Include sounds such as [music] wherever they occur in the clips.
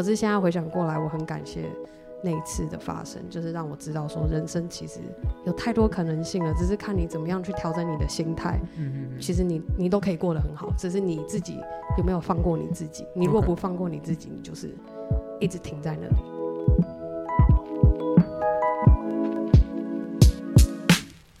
可是现在回想过来，我很感谢那一次的发生，就是让我知道说人生其实有太多可能性了，只是看你怎么样去调整你的心态。嗯嗯。其实你你都可以过得很好，只是你自己有没有放过你自己。你如果不放过你自己，你就是一直停在那里。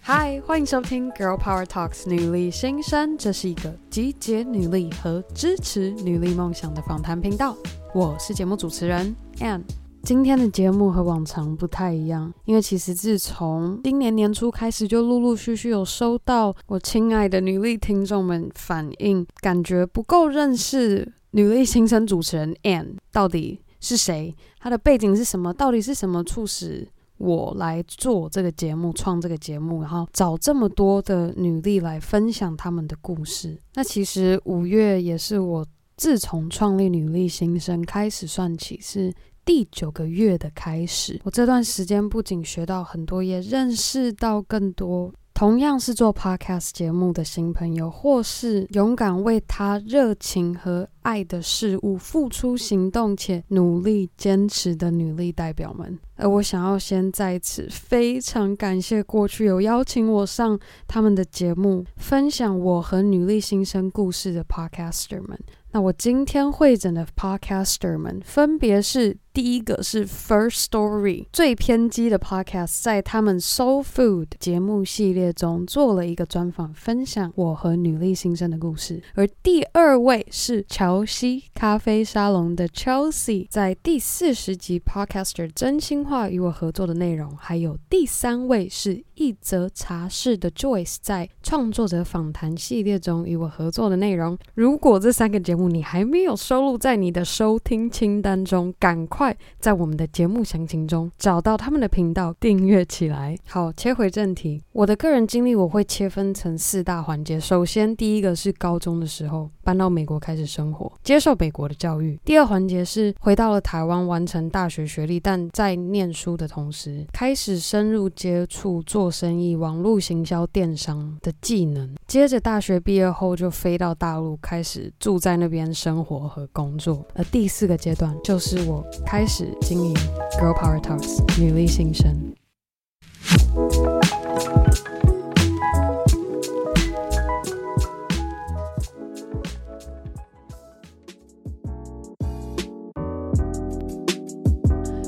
嗨，欢迎收听《Girl Power Talks》女力新生，这是一个集结女力和支持女力梦想的访谈频道。我是节目主持人 Ann。今天的节目和往常不太一样，因为其实自从今年年初开始，就陆陆续续有收到我亲爱的女力听众们反映，感觉不够认识女力新生主持人 Ann 到底是谁，她的背景是什么，到底是什么促使我来做这个节目，创这个节目，然后找这么多的女力来分享她们的故事。那其实五月也是我自从创立女力新生开始算起，是第九个月的开始。我这段时间不仅学到很多，也认识到更多。同样是做 podcast 节目的新朋友，或是勇敢为他热情和爱的事物付出行动且努力坚持的女力代表们，而我想要先在此非常感谢过去有邀请我上他们的节目，分享我和女力新生故事的 podcaster 们。那我今天会诊的 podcaster 们，分别是第一个是 First Story 最偏激的 podcast，在他们 Soul Food 节目系列中做了一个专访，分享我和女力新生的故事。而第二位是乔西咖啡沙龙的 Chelsea，在第四十集 podcaster 真心话与我合作的内容。还有第三位是一则茶室的 Joyce，在创作者访谈系列中与我合作的内容。如果这三个节目你还没有收录在你的收听清单中，赶快快在我们的节目详情中找到他们的频道，订阅起来。好，切回正题，我的个人经历我会切分成四大环节。首先，第一个是高中的时候搬到美国开始生活，接受美国的教育。第二环节是回到了台湾完成大学学历，但在念书的同时开始深入接触做生意、网络行销、电商的技能。接着大学毕业后就飞到大陆，开始住在那边生活和工作，而第四个阶段就是我开始经营 Girl Power Talks 女力新生。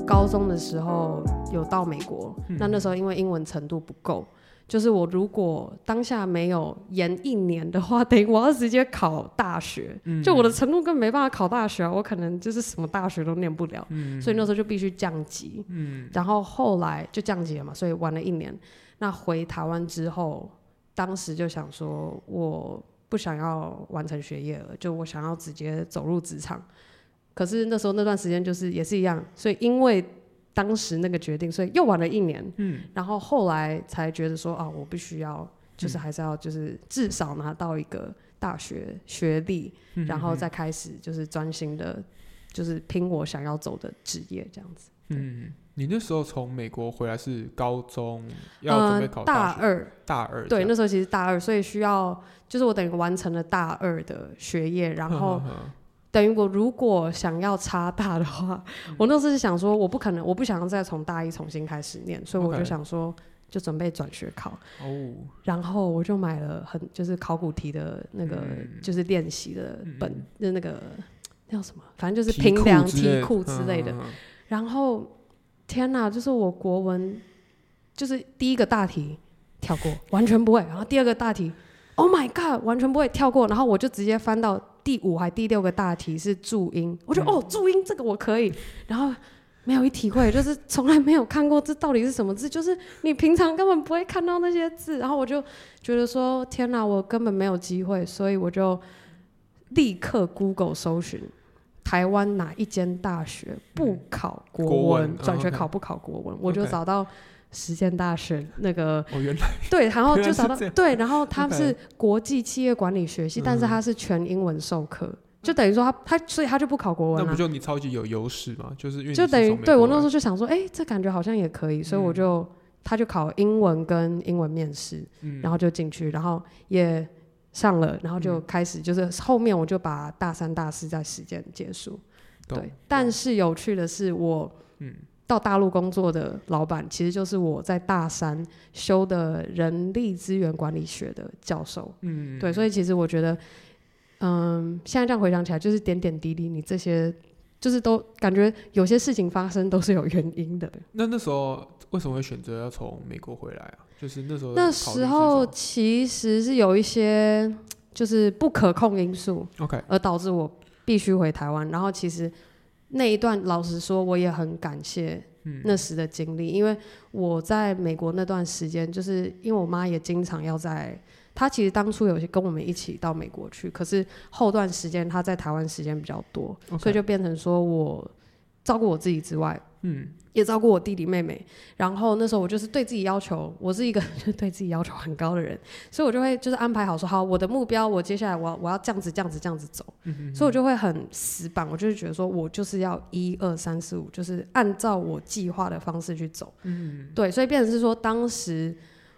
高中的时候有到美国，嗯、那那时候因为英文程度不够。就是我如果当下没有延一年的话，[laughs] 等于我要直接考大学。嗯、就我的程度根本没办法考大学啊，我可能就是什么大学都念不了。嗯、所以那时候就必须降级。嗯、然后后来就降级了嘛，所以玩了一年。那回台湾之后，当时就想说，我不想要完成学业了，就我想要直接走入职场。可是那时候那段时间就是也是一样，所以因为。当时那个决定，所以又玩了一年，嗯，然后后来才觉得说啊，我必须要，就是还是要，就是至少拿到一个大学学历，嗯、然后再开始就是专心的，就是拼我想要走的职业这样子。嗯，你那时候从美国回来是高中要准备考大学、呃、大二，大二对，那时候其实大二，所以需要就是我等于完成了大二的学业，然后。呵呵呵等于我如果想要差大的话，嗯、我那时候是想说，我不可能，我不想要再从大一重新开始念，所以我就想说，就准备转学考。哦。然后我就买了很就是考古题的那个，嗯、就是练习的本，就、嗯、那个那叫什么，反正就是平量题库之类的。嗯、然后天哪，就是我国文就是第一个大题跳过，完全不会。然后第二个大题，Oh my God，完全不会跳过。然后我就直接翻到。第五还第六个大题是注音，我觉得、嗯、哦，注音这个我可以，然后没有一体会，就是从来没有看过这到底是什么字，就是你平常根本不会看到那些字，然后我就觉得说天哪，我根本没有机会，所以我就立刻 Google 搜寻台湾哪一间大学不考国文，转、嗯、学考不考国文，嗯、我就找到。实践大学那个，哦、原来 [laughs] 对，然后就找到对，然后他是国际企业管理学系但是他是全英文授课，嗯、就等于说他他所以他就不考国文、啊、那不就你超级有优势吗？就是因为就等于对我那时候就想说，哎、欸，这感觉好像也可以，所以我就、嗯、他就考英文跟英文面试，嗯、然后就进去，然后也上了，然后就开始就是后面我就把大三大四在实践结束。对，但是有趣的是，我到大陆工作的老板，其实就是我在大三修的人力资源管理学的教授。嗯，对，所以其实我觉得，嗯，现在这样回想起来，就是点点滴滴，你这些就是都感觉有些事情发生都是有原因的。那那时候为什么会选择要从美国回来啊？就是那时候，那时候其实是有一些就是不可控因素，OK，而导致我必须回台湾。然后其实。那一段，老实说，我也很感谢那时的经历，嗯，因为我在美国那段时间，就是因为我妈也经常要在，她其实当初有些跟我们一起到美国去，可是后段时间她在台湾时间比较多.所以就变成说我照顾我自己之外，嗯。也照顾我弟弟妹妹，然后那时候我就是对自己要求，我是一个就 [laughs] 对自己要求很高的人，所以我就会就是安排好说好我的目标，我接下来我要我要这样子这样子这样子走，嗯哼哼，所以我就会很死板，我就是觉得说我就是要一二三四五，就是按照我计划的方式去走，嗯，对，所以变成是说当时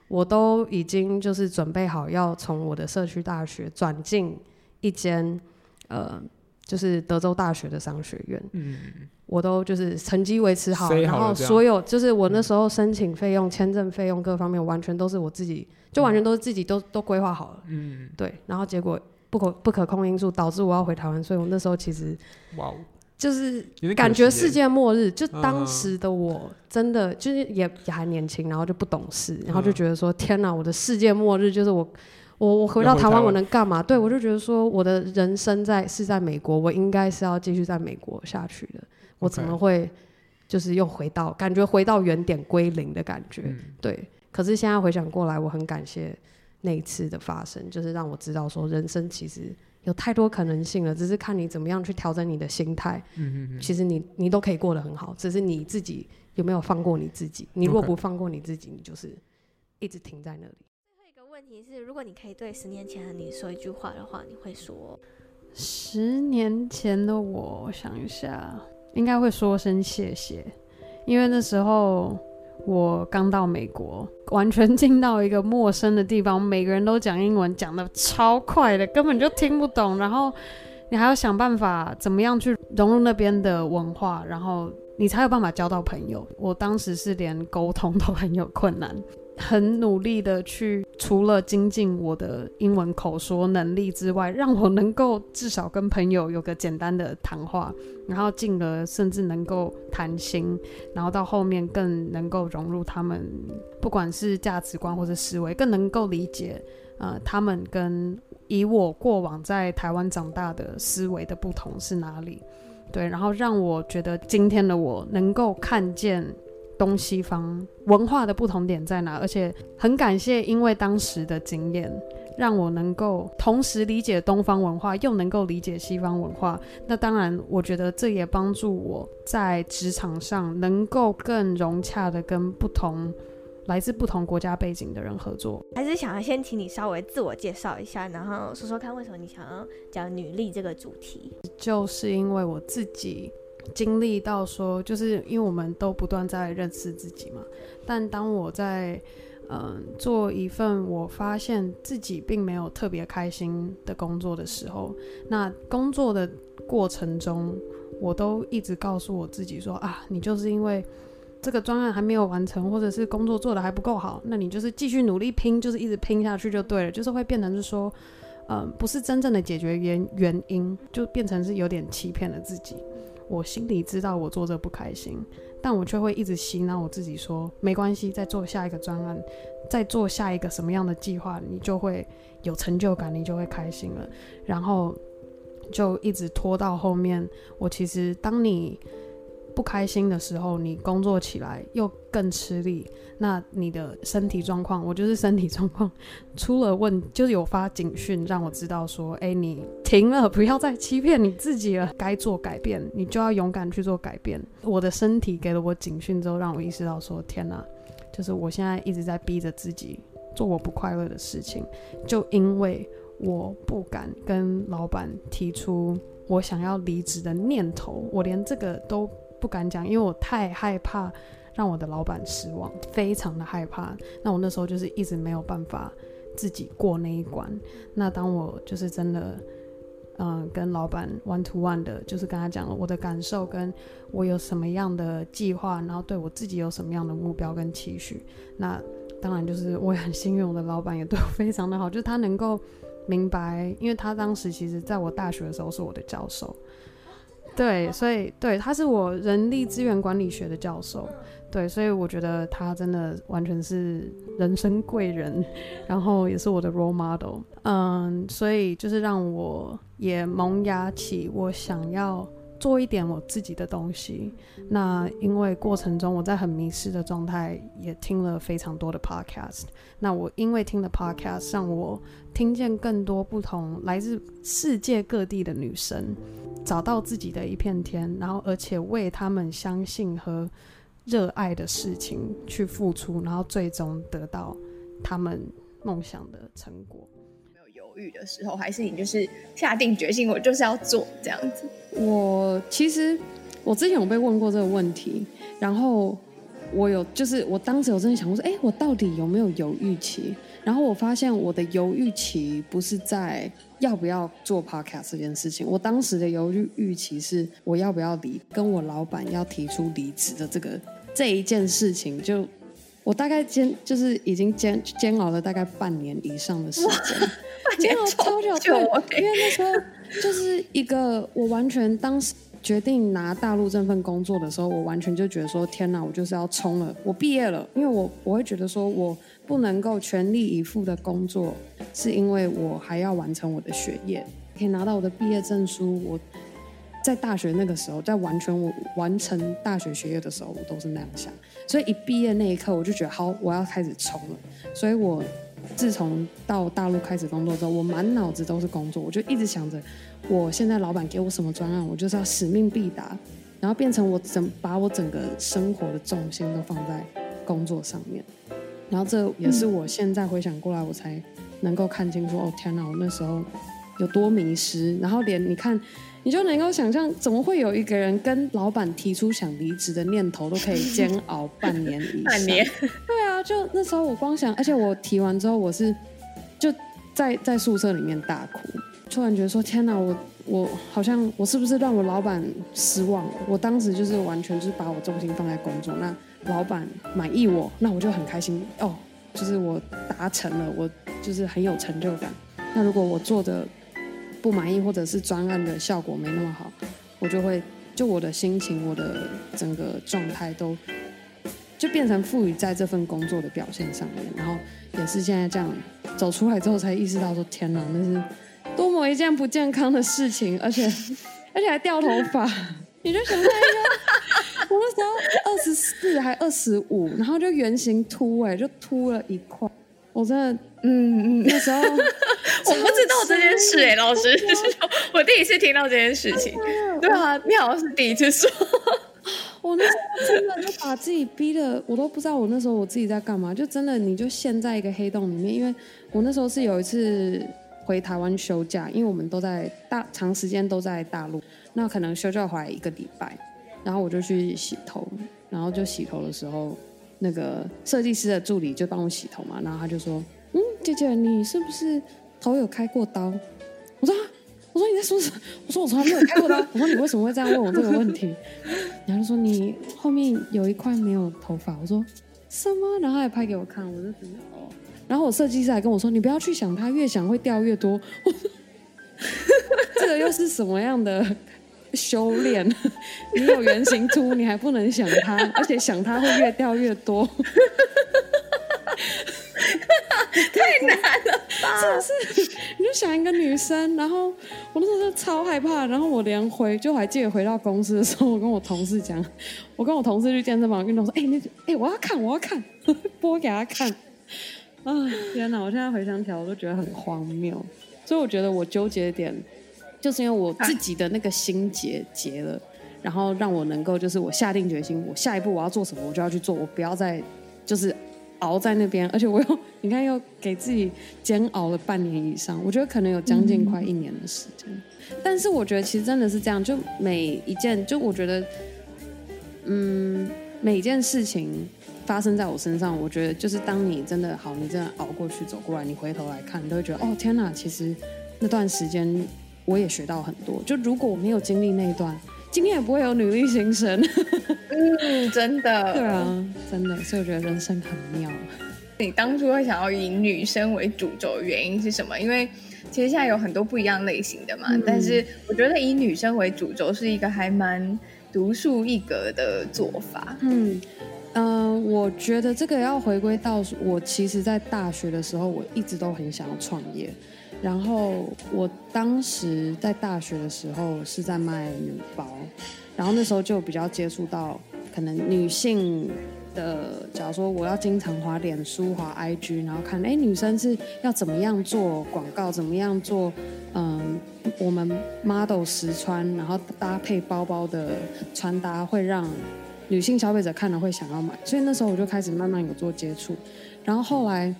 我都已经就是准备好要从我的社区大学转进一间呃。就是德州大学的商学院，嗯，我都就是成绩维持好，好，然后所有就是我那时候申请费用、签证费用各方面，完全都是我自己，就完全都是自己都都规划好了，嗯，对，然后结果不可不可控因素导致我要回台湾，所以我那时候其实，哇，就是感觉世界末日，就当时的我真的就是也也还年轻，然后就不懂事，然后就觉得说天哪，我的世界末日就是我。我我回到台湾，我能干嘛？对，我就觉得说，我的人生在是在美国，我应该是要继续在美国下去的。我怎么会就是又回到感觉回到原点归零的感觉？嗯。对。可是现在回想过来，我很感谢那一次的发生，就是让我知道说，人生其实有太多可能性了，只是看你怎么样去调整你的心态。嗯嗯。其实你你都可以过得很好，只是你自己有没有放过你自己？你若不放过你自己，你就是一直停在那里。问题是，如果你可以对十年前的你说一句话的话，你会说？十年前的我，我想一下，应该会说声谢谢，因为那时候我刚到美国，完全进到一个陌生的地方，每个人都讲英文，讲得超快的，根本就听不懂。然后你还要想办法怎么样去融入那边的文化，然后你才有办法交到朋友。我当时是连沟通都很有困难。很努力的去，除了精进我的英文口说能力之外，让我能够至少跟朋友有个简单的谈话，然后进而甚至能够谈心，然后到后面更能够融入他们，不管是价值观或者思维，更能够理解，呃，他们跟以我过往在台湾长大的思维的不同是哪里，对，然后让我觉得今天的我能够看见。东西方文化的不同点在哪？而且很感谢，因为当时的经验，让我能够同时理解东方文化，又能够理解西方文化。那当然，我觉得这也帮助我在职场上能够更融洽的跟不同来自不同国家背景的人合作。还是想要先请你稍微自我介绍一下，然后说说看为什么你想要讲女力这个主题？就是因为我自己。经历到说，就是因为我们都不断在认识自己嘛。但当我在嗯、做一份我发现自己并没有特别开心的工作的时候，那工作的过程中，我都一直告诉我自己说啊，你就是因为这个专案还没有完成，或者是工作做得还不够好，那你就是继续努力拼，就是一直拼下去就对了，就是会变成是说，嗯、不是真正的解决原原因，就变成是有点欺骗了自己。我心里知道我做这不开心，但我却会一直洗脑我自己说没关系，再做下一个专案，再做下一个什么样的计划，你就会有成就感，你就会开心了。然后就一直拖到后面。我其实当你。不开心的时候，你工作起来又更吃力。那你的身体状况，我就是身体状况出了问，就是有发警讯让我知道说，哎，你停了，不要再欺骗你自己了。该做改变，你就要勇敢去做改变。我的身体给了我警讯之后，让我意识到说，天哪，就是我现在一直在逼着自己做我不快乐的事情，就因为我不敢跟老板提出我想要离职的念头，我连这个都。不敢讲，因为我太害怕让我的老板失望，非常的害怕。那我那时候就是一直没有办法自己过那一关。那当我就是真的嗯，跟老板 one to one 的，就是跟他讲了我的感受，跟我有什么样的计划，然后对我自己有什么样的目标跟期许。那当然就是我也很幸运，我的老板也对我非常的好，就是他能够明白，因为他当时其实在我大学的时候是我的教授，对，所以对，他是我人力资源管理学的教授。对，所以我觉得他真的完全是人生贵人，[laughs] 然后也是我的 role model。嗯，所以就是让我也萌芽起我想要做一点我自己的东西。那因为过程中我在很迷失的状态，也听了非常多的 podcast。那我因为听了 podcast，让我听见更多不同来自世界各地的女生，找到自己的一片天，然后而且为他们相信和。热爱的事情去付出，然后最终得到他们梦想的成果。没有犹豫的时候，还是你就是下定决心，我就是要做这样子。我其实我之前有被问过这个问题，然后我有就是我当时有真的想过说，哎，我到底有没有犹豫期？然后我发现我的犹豫期不是在要不要做 podcast 这件事情，我当时的犹豫预期是我要不要离，跟我老板要提出离职的这个。这一件事情，就我大概煎，就是已经煎煎熬了大概半年以上的时间，煎熬超久，对，因为那时候就是一个我完全当时决定拿大陆这份工作的时候，我完全就觉得说，天哪，我就是要冲了，我毕业了，因为我我会觉得说我不能够全力以赴的工作，是因为我还要完成我的学业，可以拿到我的毕业证书，我。在大学那个时候，在完全我完成大学学业的时候，我都是那样想。所以一毕业那一刻，我就觉得好，我要开始冲了。所以我自从到大陆开始工作之后，我满脑子都是工作，我就一直想着，我现在老板给我什么专案，我就是要使命必达，然后变成我整把我整个生活的重心都放在工作上面。然后这也是我现在回想过来，我才能够看清楚，哦天哪，我那时候有多迷失。然后连你看。你就能够想象，怎么会有一个人跟老板提出想离职的念头，都可以煎熬半年以上？半年？对啊，就那时候我光想，而且我提完之后，我是就在在宿舍里面大哭，突然觉得说：天哪，我我好像我是不是让我老板失望了？我当时就是完全就是把我重心放在工作，那老板满意我，那我就很开心哦，就是我达成了，我就是很有成就感。那如果我做的不满意，或者是专案的效果没那么好，我就会就我的心情，我的整个状态都就变成赋予在这份工作的表现上面，然后也是现在这样走出来之后才意识到说，天哪，那是多么一件不健康的事情，而且而且还掉头发，你就想象一下，那时候二十四还二十五，然后就圆形凸哎，就凸了一块，我真的。嗯嗯，那时候 [laughs] 我不知道这件事哎、欸，老师，[laughs] 我第一次听到这件事情。对啊，你好像是第一次说。[laughs] 我那时候真的就把自己逼的，我都不知道我那时候我自己在干嘛，就真的你就陷在一个黑洞里面。因为我那时候是有一次回台湾休假，因为我们都在大长时间都在大陆，那可能休假回来一个礼拜，然后我就去洗头，然后就洗头的时候，那个设计师的助理就帮我洗头嘛，然后他就说。嗯，姐姐，你是不是头有开过刀？我说，我说你在说什么？我说我从来没有开过刀。我说你为什么会这样问我这个问题？然后就说你后面有一块没有头发。我说什么？然后还拍给我看，我就觉得哦。然后我设计师还跟我说，你不要去想它，越想会掉越多。[laughs] 这个又是什么样的修炼？[laughs] 你有原型秃，你还不能想它，而且想它会越掉越多。太难了吧，是不是？你就想一个女生，然后我那时候就超害怕，然后我连回就还记得回到公司的时候，我跟我同事讲，我跟我同事去健身房，运动说：“哎、欸，那哎、欸，我要看，我要看，[laughs] 播给他看。[laughs] ”啊，天哪！我现在回想起来，我都觉得很荒谬。所以我觉得我纠结的点，就是因为我自己的那个心结结了，然后让我能够就是我下定决心，我下一步我要做什么，我就要去做，我不要再就是。熬在那边，而且我又你看又给自己煎熬了半年以上，我觉得可能有将近快一年的时间。嗯、但是我觉得其实真的是这样，就每一件，就我觉得，嗯，每一件事情发生在我身上，我觉得就是当你真的好，你真的熬过去走过来，你回头来看，你都会觉得哦天哪，其实那段时间我也学到很多。就如果我没有经历那一段，今天也不会有女力新生。嗯，真的。[laughs] 对啊，真的。所以我觉得人生很妙。你当初会想要以女生为主轴的原因是什么？因为其实现在有很多不一样类型的嘛，嗯、但是我觉得以女生为主轴是一个还蛮独树一格的做法。嗯嗯、呃，我觉得这个要回归到我其实，在大学的时候，我一直都很想要创业。然后我当时在大学的时候是在卖女包，然后那时候就比较接触到可能女性。的，假如说我要经常滑脸书、滑 IG，然后看，哎，女生是要怎么样做广告，怎么样做，嗯，我们 model 实穿，然后搭配包包的穿搭，会让女性消费者看了会想要买。所以那时候我就开始慢慢有做接触，然后后来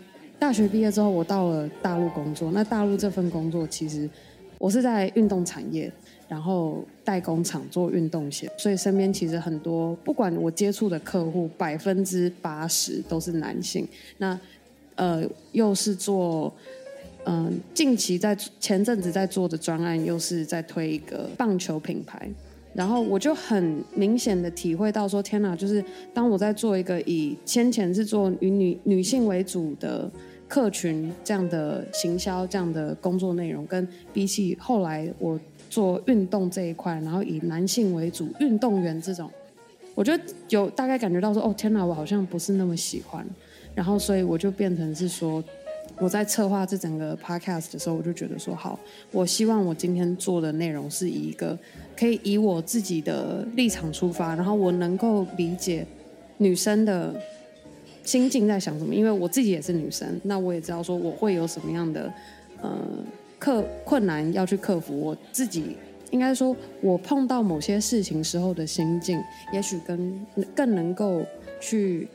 大学毕业之后，我到了大陆工作。那大陆这份工作其实我是在运动产业。然后代工厂做运动鞋，所以身边其实很多，不管我接触的客户，百分之八十都是男性。那呃，又是做嗯、近期在前阵子在做的专案，又是在推一个棒球品牌。然后我就很明显的体会到说，天哪，就是当我在做一个以先前是做以女女性为主的客群这样的行销这样的工作内容，跟比起后来我。做运动这一块，然后以男性为主，运动员这种，我觉得有大概感觉到说，哦天哪，我好像不是那么喜欢。然后，所以我就变成是说，我在策划这整个 podcast 的时候，我就觉得说，好，我希望我今天做的内容是以一个可以以我自己的立场出发，然后我能够理解女生的心境在想什么，因为我自己也是女生，那我也知道说我会有什么样的，呃。克困难要去克服，我自己应该说，我碰到某些事情时候的心境，也许跟更能够去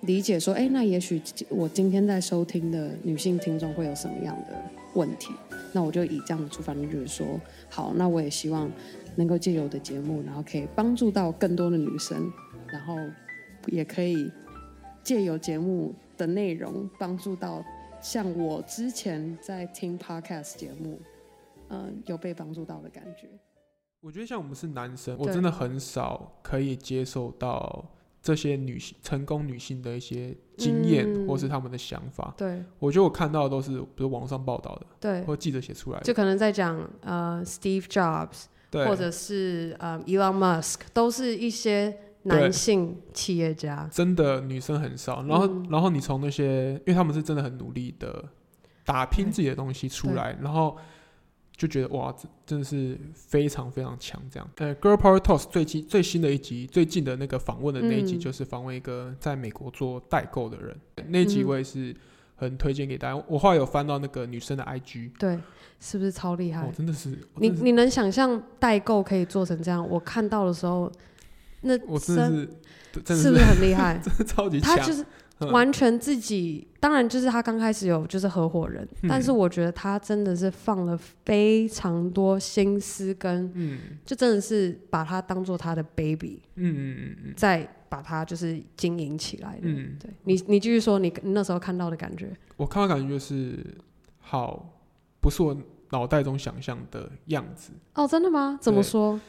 理解说，哎，那也许我今天在收听的女性听众会有什么样的问题，那我就以这样的出发点，就是说，好，那我也希望能够借由我的节目，然后可以帮助到更多的女生，然后也可以借由节目的内容帮助到。像我之前在听 podcast 节目，嗯，有被帮助到的感觉。我觉得像我们是男生，我真的很少可以接受到这些女性成功女性的一些经验，或是他们的想法。对，我觉得我看到的都是比如网上报道的，对，或记者写出来的，就可能在讲呃 Steve Jobs，对，或者是呃 Elon Musk，都是一些。男性企业家真的女生很少，然后、嗯、然后你从那些，因为他们是真的很努力的打拼自己的东西出来，然后就觉得哇，真的是非常非常强这样。呃，Girl Power Talks 最近最新的一集，最近的那个访问的那一集，就是访问一个在美国做代购的人，嗯、那几位是很推荐给大家。我后来有翻到那个女生的 IG，对，是不是超厉害？哦、真的是，你你能想象代购可以做成这样？我看到的时候。那我真的是，真的是，是不是很厉害？[laughs] 真的超级强。他就是完全自己，当然就是他刚开始有就是合伙人，嗯，但是我觉得他真的是放了非常多心思跟，嗯，就真的是把他当做他的 baby，嗯嗯嗯嗯，再把他就是经营起来的。嗯，对你，你继续说你那时候看到的感觉。我看到感觉就是，好，不是我脑袋中想象的样子。哦，真的吗？怎么说？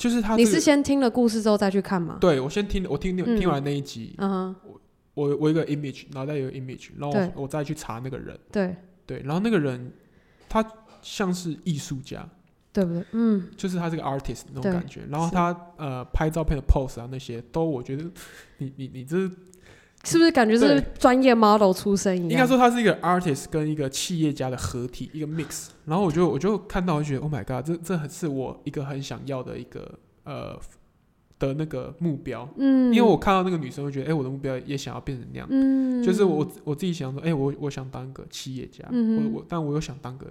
就是他、这个，你是先听了故事之后再去看吗？对，我先听，我听听、嗯、听完那一集，嗯、我我我一个 image，脑袋有个 image，然后我，我再去查那个人，对。对，然后那个人他像是艺术家，对不对？嗯，就是他是个 artist 那种感觉，然后他呃拍照片的 pose 啊那些都我觉得你你你这是是不是感觉是专业 model 出身一样？应该说他是一个 artist 跟一个企业家的合体，一个 mix。然后我就我就看到，我觉得 Oh my God，这这是我一个很想要的一个呃的那个目标。嗯，因为我看到那个女生，会觉得哎、欸，我的目标也想要变成那样。嗯，就是我我自己想说，哎、欸，我我想当个企业家。嗯，我我但我又想当个，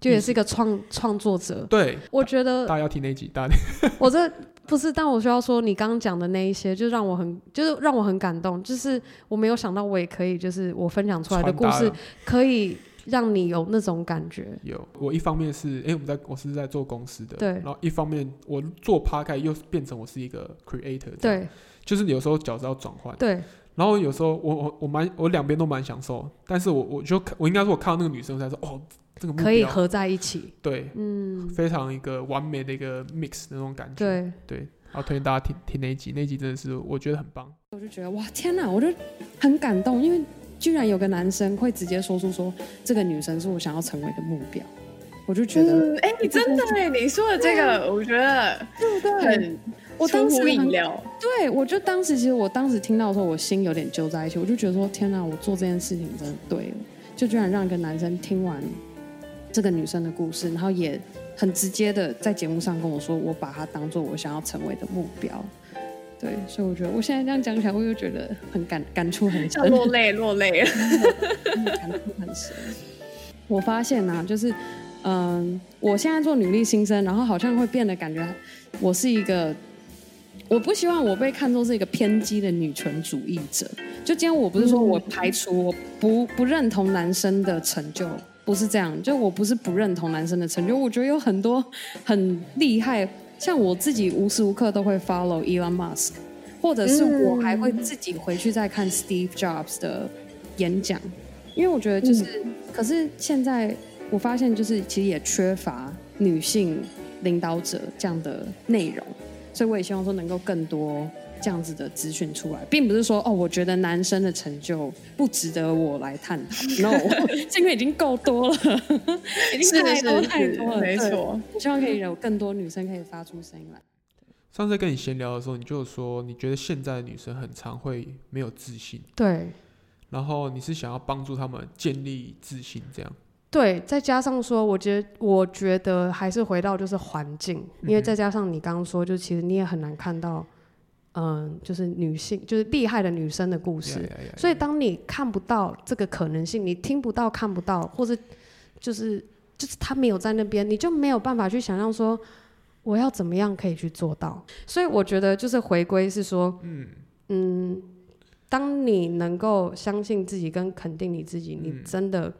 就也是一个创创作者。对，我觉得大家要听那一集，大家 [laughs] 我这。不是，但我需要说，你刚刚讲的那一些，就让我很，就是让我很感动。就是我没有想到，我也可以，就是我分享出来的故事，可以让你有那种感觉。有，我一方面是，哎、欸，我们在，我是在做公司的，对。然后一方面，我做 podcast 又变成我是一个 creator，对。就是有时候角色要转换，对。然后有时候我我我蛮我两边都蛮享受，但是我我就我应该说，我看到那个女生才说，哦，这个目标可以合在一起。对，嗯，非常一个完美的一个 mix 那种感觉。对对，然后推荐大家听听那一集，那一集真的是我觉得很棒。我就觉得哇，天哪，我就很感动，因为居然有个男生会直接说出说这个女生是我想要成为的目标，我就觉得，哎、嗯，你真的哎，你说的这个，我觉得对不对？很我当时饮料，对，我就当时其实我当时听到的时候，我心有点揪在一起，我就觉得说，天哪，我做这件事情真的对了，就居然让一个男生听完这个女生的故事，然后也很直接的在节目上跟我说，我把她当做我想要成为的目标。对，所以我觉得我现在这样讲起来，我又觉得很感感触很深，落泪落泪了，感触很深。我发现啊，就是嗯，我现在做女力新生，然后好像会变得感觉我是一个。我不希望我被看作是一个偏激的女权主义者。就今天我不是说我排除，我不不认同男生的成就，不是这样。就我不是不认同男生的成就，我觉得有很多很厉害，像我自己无时无刻都会 follow Elon Musk，或者是我还会自己回去再看 Steve Jobs 的演讲，因为我觉得就是，可是现在我发现就是其实也缺乏女性领导者这样的内容。所以我也希望说能够更多这样子的资讯出来，并不是说哦，我觉得男生的成就不值得我来探讨。No，[laughs] 这个已经够多了，[laughs] 已经太多太多了。没错，希望可以有更多女生可以发出声音来。上次跟你闲聊的时候，你就说你觉得现在的女生很常会没有自信。对。然后你是想要帮助他们建立自信，这样。对，再加上说，我觉得，我觉得还是回到就是环境，因为再加上你刚刚说，就其实你也很难看到，嗯，就是女性，就是厉害的女生的故事。Yeah, yeah, yeah, yeah. 所以当你看不到这个可能性，你听不到、看不到，或者就是就是他没有在那边，你就没有办法去想象说我要怎么样可以去做到。所以我觉得就是回归是说，嗯嗯，当你能够相信自己跟肯定你自己，你真的。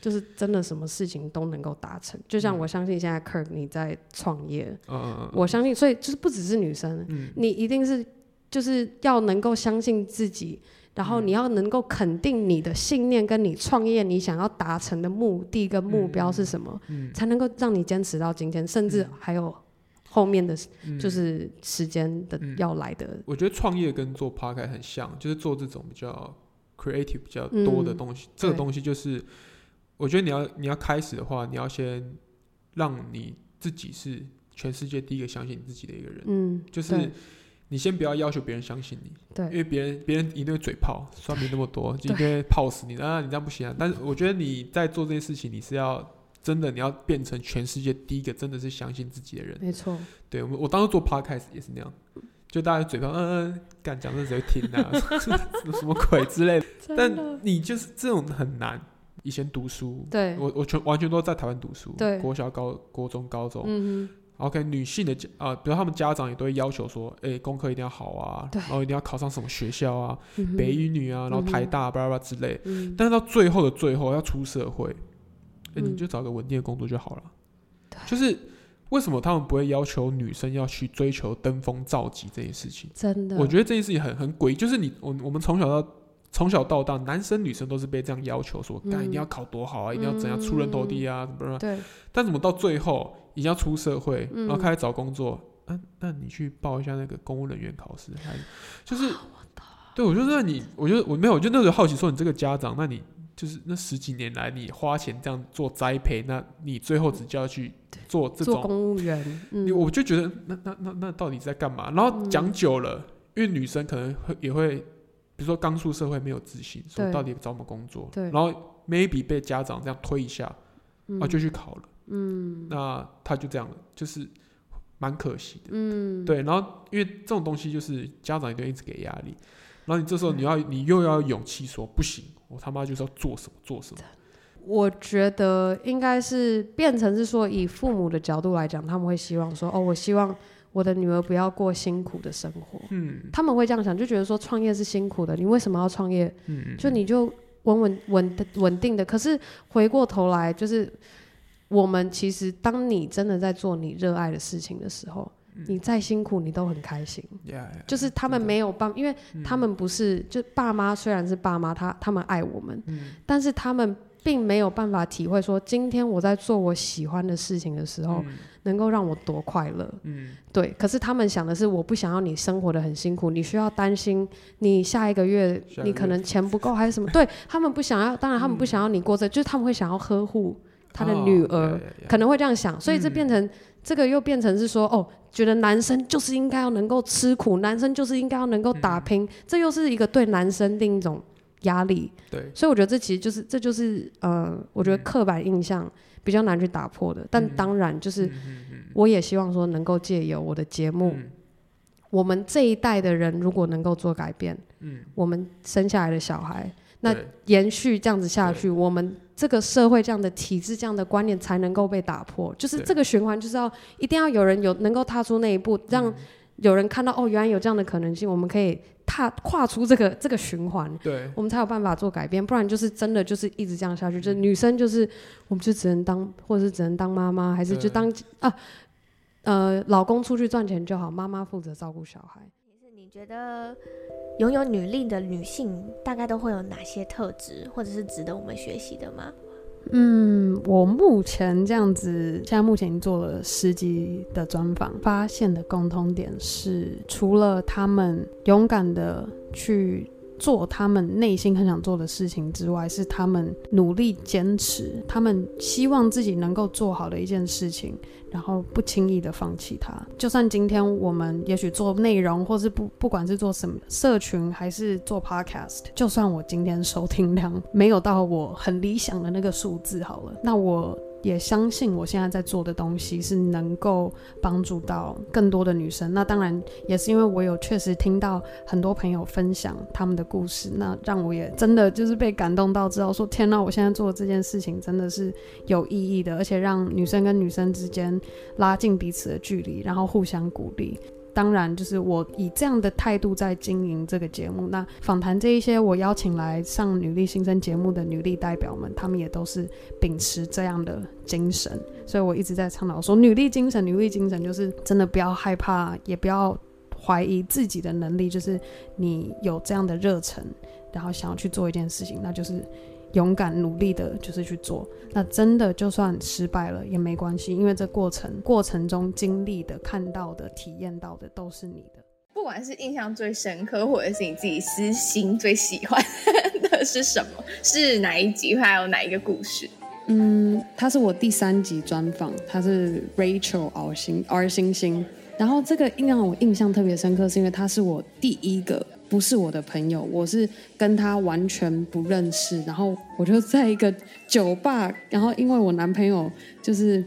就是真的，什么事情都能够达成。就像我相信现在 Kirk 你在创业，嗯，我相信，所以就是不只是女生，嗯，你一定是就是要能够相信自己，然后你要能够肯定你的信念，跟你创业你想要达成的目的跟目标是什么，嗯，才能够让你坚持到今天，甚至还有后面的，就是时间的要来的。我觉得创业跟做 Podcast 很像，就是做这种比较 creative 比较多的东西，这个东西就是。我觉得你要你要开始的话，你要先让你自己是全世界第一个相信你自己的一个人。嗯，就是你先不要要求别人相信你，对，因为别人别人一定会嘴炮，酸民那么多，今天泡死你啊！你这样不行啊！但是我觉得你在做这些事情，你是要真的，你要变成全世界第一个真的是相信自己的人。没错，对我我当时做 podcast 也是那样，就大家嘴炮，嗯嗯，敢讲这谁会听啊？[laughs] 什么鬼之类的。但你就是这种很难。以前读书，对我我全完全都在台湾读书，对国小、高、国中、高中。嗯 OK，女性的家啊、呃，比如他们家长也都会要求说，哎、欸，功课一定要好啊，然后一定要考上什么学校啊，嗯、北一女啊，然后台大，巴拉巴拉之类。嗯、但是到最后的最后，要出社会，哎、欸，你就找个稳定的工作就好了。嗯、就是为什么他们不会要求女生要去追求登峰造极这件事情？真的，我觉得这件事情很很诡异。就是你我我们从小到。从小到大，男生女生都是被这样要求说，干、嗯、一定要考多好啊，嗯、一定要怎样出人头地啊，怎么、嗯、对。但怎么到最后，已经要出社会，嗯、然后开始找工作，嗯、啊，那你去报一下那个公务人员考试，还就是，啊、对我就说你，我觉得我没有，我就那时候好奇说，你这个家长，那你就是那十几年来，你花钱这样做栽培，那你最后只就要去做这种做公务员，嗯、我就觉得那那那那到底在干嘛？然后讲久了，嗯、因为女生可能会也会。比如说刚出社会没有自信，说到底找什么工作，然后 maybe 被家长这样推一下，啊就去考了，嗯，那他就这样了，就是蛮可惜的，嗯，对，然后因为这种东西就是家长一定一直给压力，然后你这时候你要你又要勇气说不行，我他妈就是要做什么做什么。我觉得应该是变成是说以父母的角度来讲，他们会希望说哦，我希望。我的女儿不要过辛苦的生活，嗯，他们会这样想，就觉得说创业是辛苦的，你为什么要创业？嗯，就你就稳稳稳的稳定的。可是回过头来，就是我们其实，当你真的在做你热爱的事情的时候，嗯、你再辛苦，你都很开心。Yeah, yeah, 就是他们没有办法，因为他们不是，嗯、就爸妈虽然是爸妈，他他们爱我们，嗯、但是他们并没有办法体会说，今天我在做我喜欢的事情的时候，嗯、能够让我多快乐。嗯，对。可是他们想的是，我不想要你生活的很辛苦，你需要担心你下一个月你可能钱不够还是什么？[laughs] 对他们不想要，当然他们不想要你过这，嗯、就是他们会想要呵护他的女儿，哦、可能会这样想，所以这变成、嗯、这个又变成是说，哦，觉得男生就是应该要能够吃苦，男生就是应该要能够打拼，嗯、这又是一个对男生另一种。压力，对，所以我觉得这其实就是，这就是，呃，我觉得刻板印象比较难去打破的。嗯、但当然，就是我也希望说，能够借由我的节目，嗯、我们这一代的人如果能够做改变，嗯，我们生下来的小孩，那延续这样子下去，我们这个社会这样的体制、这样的观念才能够被打破。就是这个循环，就是要一定要有人有能够踏出那一步，让有人看到哦，原来有这样的可能性，我们可以。踏跨出这个这个循环，对，我们才有办法做改变，不然就是真的就是一直这样下去，就是女生就是我们就只能当，或者是只能当妈妈，还是就当啊呃老公出去赚钱就好，妈妈负责照顾小孩。是你觉得拥有女力的女性大概都会有哪些特质，或者是值得我们学习的吗？嗯，我目前这样子，现在目前已经做了十集的专访，发现的共通点是，除了他们勇敢的去。做他们内心很想做的事情之外，是他们努力坚持，他们希望自己能够做好的一件事情，然后不轻易的放弃它。就算今天我们也许做内容，或是不不管是做什么社群，还是做 podcast，就算我今天收听量没有到我很理想的那个数字，好了，那我。也相信我现在在做的东西是能够帮助到更多的女生。那当然也是因为我有确实听到很多朋友分享他们的故事，那让我也真的就是被感动到，知道说天哪，我现在做的这件事情真的是有意义的，而且让女生跟女生之间拉近彼此的距离，然后互相鼓励。当然，就是我以这样的态度在经营这个节目。那访谈这一些我邀请来上女力新生节目的女力代表们，她们也都是秉持这样的精神。所以我一直在倡导说，女力精神，女力精神就是真的不要害怕，也不要怀疑自己的能力。就是你有这样的热忱，然后想要去做一件事情，那就是。勇敢努力的，就是去做。那真的就算失败了也没关系，因为这过程过程中经历的、看到的、体验到的都是你的。不管是印象最深刻，或者是你自己私心最喜欢的是什么？是哪一集？还有哪一个故事？嗯，他是我第三集专访，他是 Rachel R 星 R 星星。然后这个让我印象特别深刻，是因为他是我第一个。不是我的朋友，我是跟他完全不认识。然后我就在一个酒吧，然后因为我男朋友就是，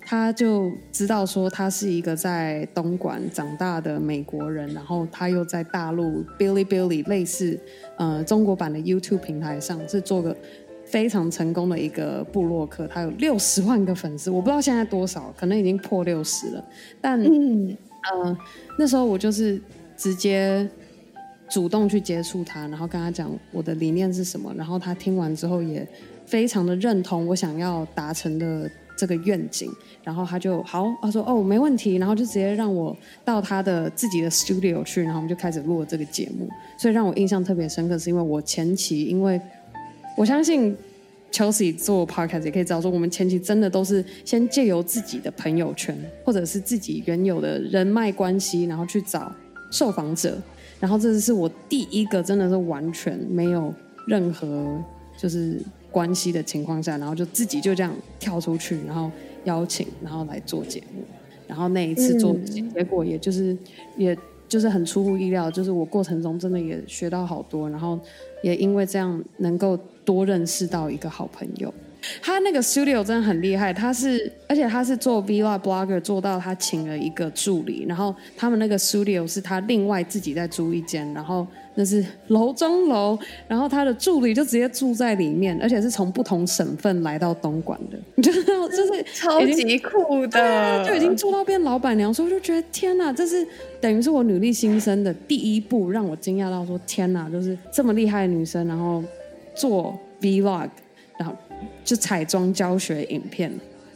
他就知道说他是一个在东莞长大的美国人，然后他又在大陆 Bilibili 类似呃中国版的 YouTube 平台上是做个非常成功的一个部落客，他有六十万个粉丝，我不知道现在多少，可能已经破六十了。但嗯呃那时候我就是直接。主动去接触他，然后跟他讲我的理念是什么，然后他听完之后也非常的认同我想要达成的这个愿景，然后他就好，他说哦没问题，然后就直接让我到他的自己的 studio 去，然后我们就开始录了这个节目，所以让我印象特别深刻，是因为我前期，因为我相信 Chelsea 做 podcast 也可以知道说，我们前期真的都是先借由自己的朋友圈或者是自己原有的人脉关系，然后去找受访者。然后这是我第一个真的是完全没有任何就是关系的情况下，然后就自己就这样跳出去，然后邀请，然后来做节目。然后那一次做结果，也就是也就是很出乎意料，就是我过程中真的也学到好多，然后也因为这样能够多认识到一个好朋友。他那个 studio 真的很厉害，他是，而且他是做 vlog blogger 做到他请了一个助理，然后他们那个 studio 是他另外自己在租一间，然后那是楼中楼，然后他的助理就直接住在里面，而且是从不同省份来到东莞的，你就知道就是超级酷的，就已经做到变老板娘，所以我就觉得天哪，这是等于是我努力新生的第一步，让我惊讶到说天哪，就是这么厉害的女生，然后做 vlog，然后。就彩妆教学影片，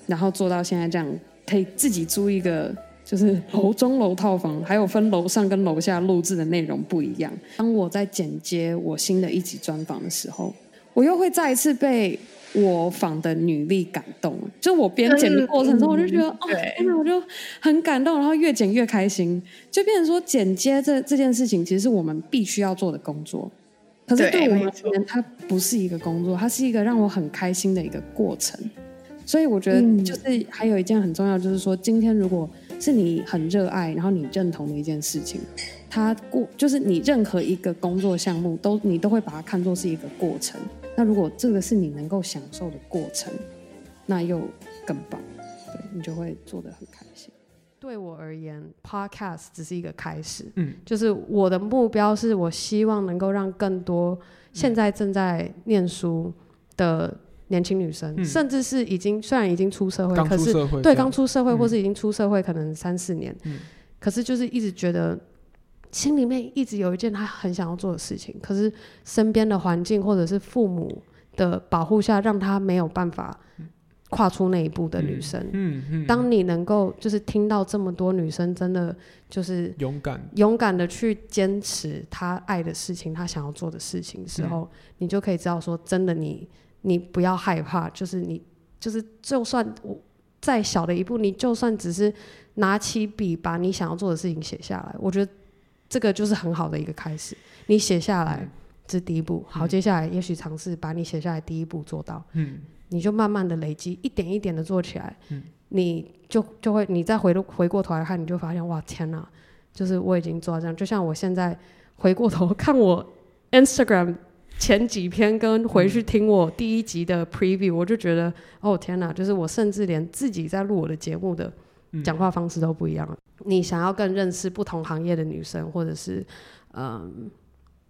然后做到现在这样，可以自己租一个就是楼中楼套房，还有分楼上跟楼下录制的内容不一样。当我在剪接我新的一集专访的时候，我又会再一次被我访的女力感动。就我边剪的过程中，我就觉得、嗯、哦，天哪，我就很感动，然后越剪越开心，就变成说剪接这这件事情，其实是我们必须要做的工作。可是对我们而言，它不是一个工作，它是一个让我很开心的一个过程。所以我觉得，就是还有一件很重要，就是说，今天如果是你很热爱，然后你认同的一件事情，它过就是你任何一个工作项目都你都会把它看作是一个过程。那如果这个是你能够享受的过程，那又更棒，对，你就会做得很开心。对我而言，Podcast 只是一个开始，嗯，就是我的目标是我希望能够让更多现在正在念书的。年轻女生，嗯、甚至是已经虽然已经出社会，可是对刚出社会或是已经出社会，可能三四年，嗯、可是就是一直觉得心里面一直有一件他很想要做的事情，可是身边的环境或者是父母的保护下，让他没有办法跨出那一步的女生。嗯嗯嗯、当你能够就是听到这么多女生真的就是勇敢勇敢的去坚持她爱的事情，她想要做的事情的时候，嗯、你就可以知道说，真的你。你不要害怕，就是你，就是就算我再小的一步，你就算只是拿起笔把你想要做的事情写下来，我觉得这个就是很好的一个开始。你写下来是第一步，好，接下来也许尝试把你写下来第一步做到，嗯，你就慢慢的累积，一点一点的做起来，嗯，你就就会，你再回回过头来看，你就发现哇，天哪，就是我已经做到这样，就像我现在回过头看我 Instagram。前几篇跟回去听我第一集的 preview，我就觉得哦天哪，就是我甚至连自己在录我的节目的讲话方式都不一样了。嗯、你想要更认识不同行业的女生，或者是嗯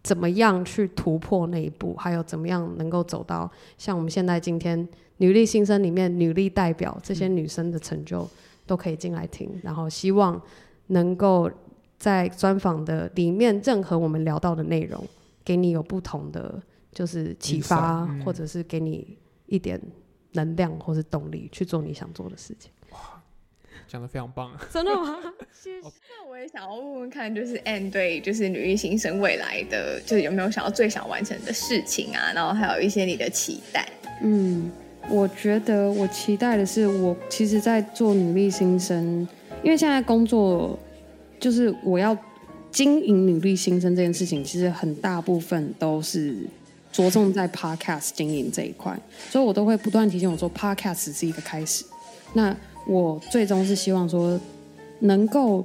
怎么样去突破那一步，还有怎么样能够走到像我们现在今天女力新生里面女力代表这些女生的成就，都可以进来听，然后希望能够在专访的里面，任何我们聊到的内容。给你有不同的就是启发，或者是给你一点能量或是动力去做你想做的事情。哇，讲的非常棒！真的吗？[laughs] 谢谢。那我也想要问问看，就是 Ann 对，就是女力新生未来的，就是有没有想要最想完成的事情啊？然后还有一些你的期待。嗯，我觉得我期待的是，我其实，在做女力新生，因为现在工作就是我要。经营女力新生这件事情，其实很大部分都是着重在 podcast 经营这一块，所以我都会不断提醒我说，podcast 是一个开始。那我最终是希望说，能够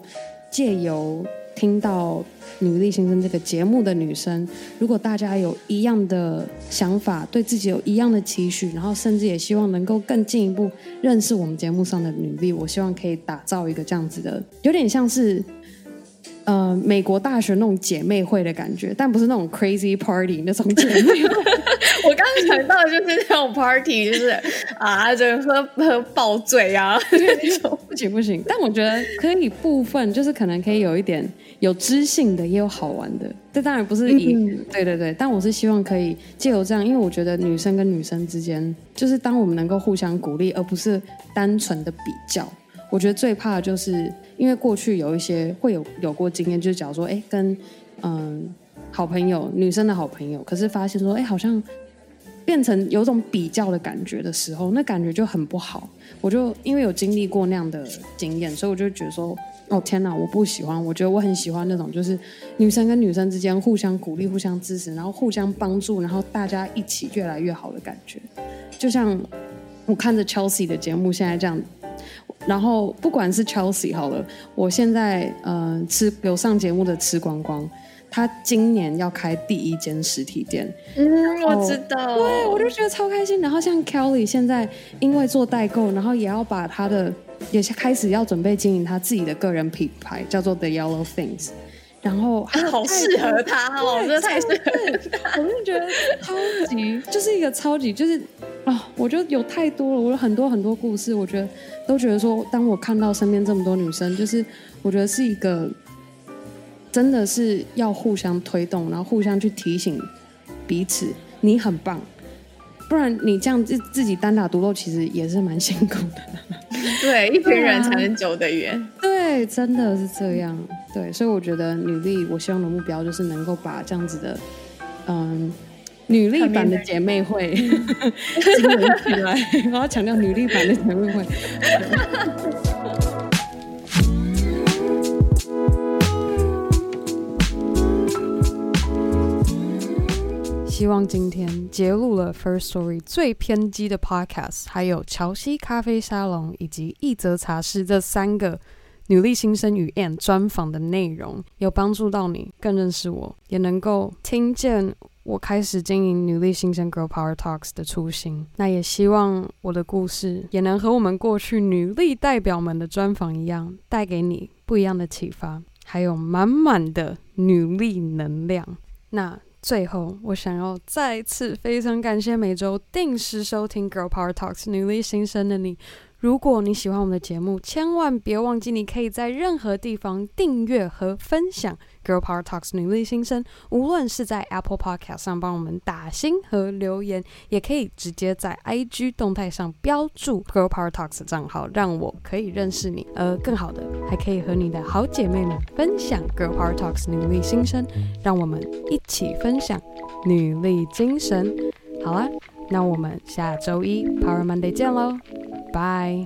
借由听到女力新生这个节目的女生，如果大家有一样的想法，对自己有一样的期许，然后甚至也希望能够更进一步认识我们节目上的女力，我希望可以打造一个这样子的，有点像是。呃，美国大学那种姐妹会的感觉，但不是那种 crazy party 那种姐妹会。[laughs] 我刚刚想到的就是那种 party，就是啊，就喝喝爆醉啊，那种不行不行。但我觉得可以部分，就是可能可以有一点有知性的，也有好玩的。这当然不是以、嗯、对对对，但我是希望可以借由这样，因为我觉得女生跟女生之间，就是当我们能够互相鼓励，而不是单纯的比较。我觉得最怕的就是。因为过去有一些会有有过经验，就是假如说，哎，跟嗯好朋友女生的好朋友，可是发现说，哎，好像变成有种比较的感觉的时候，那感觉就很不好。我就因为有经历过那样的经验，所以我就觉得说，哦天哪，我不喜欢。我觉得我很喜欢那种，就是女生跟女生之间互相鼓励、互相支持，然后互相帮助，然后大家一起越来越好的感觉。就像我看着 Chelsea 的节目，现在这样。然后不管是 Chelsea 好了，我现在嗯、呃、吃有上节目的吃光光，他今年要开第一间实体店，嗯，我知道，对，我就觉得超开心。然后像 Kelly 现在因为做代购，然后也要把他的也开始要准备经营他自己的个人品牌，叫做 The Yellow Things。然后、啊、好适合他哦，真的太适合他，我就觉得超级就是一个超级就是啊、哦，我觉得有太多了，我有很多很多故事，我觉得都觉得说，当我看到身边这么多女生，就是我觉得是一个真的是要互相推动，然后互相去提醒彼此，你很棒，不然你这样自自己单打独斗，其实也是蛮辛苦的。对，一群人才能走得远。对，真的是这样。对，所以我觉得女力，我希望的目标就是能够把这样子的，嗯，女力版的姐妹会，经营起来，我要强调女力版的姐妹会。希望今天揭露了 First Story 最偏激的 Podcast，还有乔西咖啡沙龙以及一则茶室这三个女力新生与 Ann 专访的内容，有帮助到你更认识我，也能够听见我开始经营女力新生 Girl Power Talks 的初心。那也希望我的故事也能和我们过去女力代表们的专访一样，带给你不一样的启发，还有满满的女力能量。那。最后，我想要再次非常感谢每周定时收听 Girl Power Talks 女力新生的你。如果你喜欢我们的节目，千万别忘记，你可以在任何地方订阅和分享 Girl Power Talks 女力新生。无论是在 Apple Podcast 上帮我们打星和留言，也可以直接在 IG 动态上标注 Girl Power Talks 账号，让我可以认识你。而更好的，还可以和你的好姐妹们分享 Girl Power Talks 女力新生，让我们一起分享女力精神。好啦，那我们下周一 Power Monday 见喽！拜。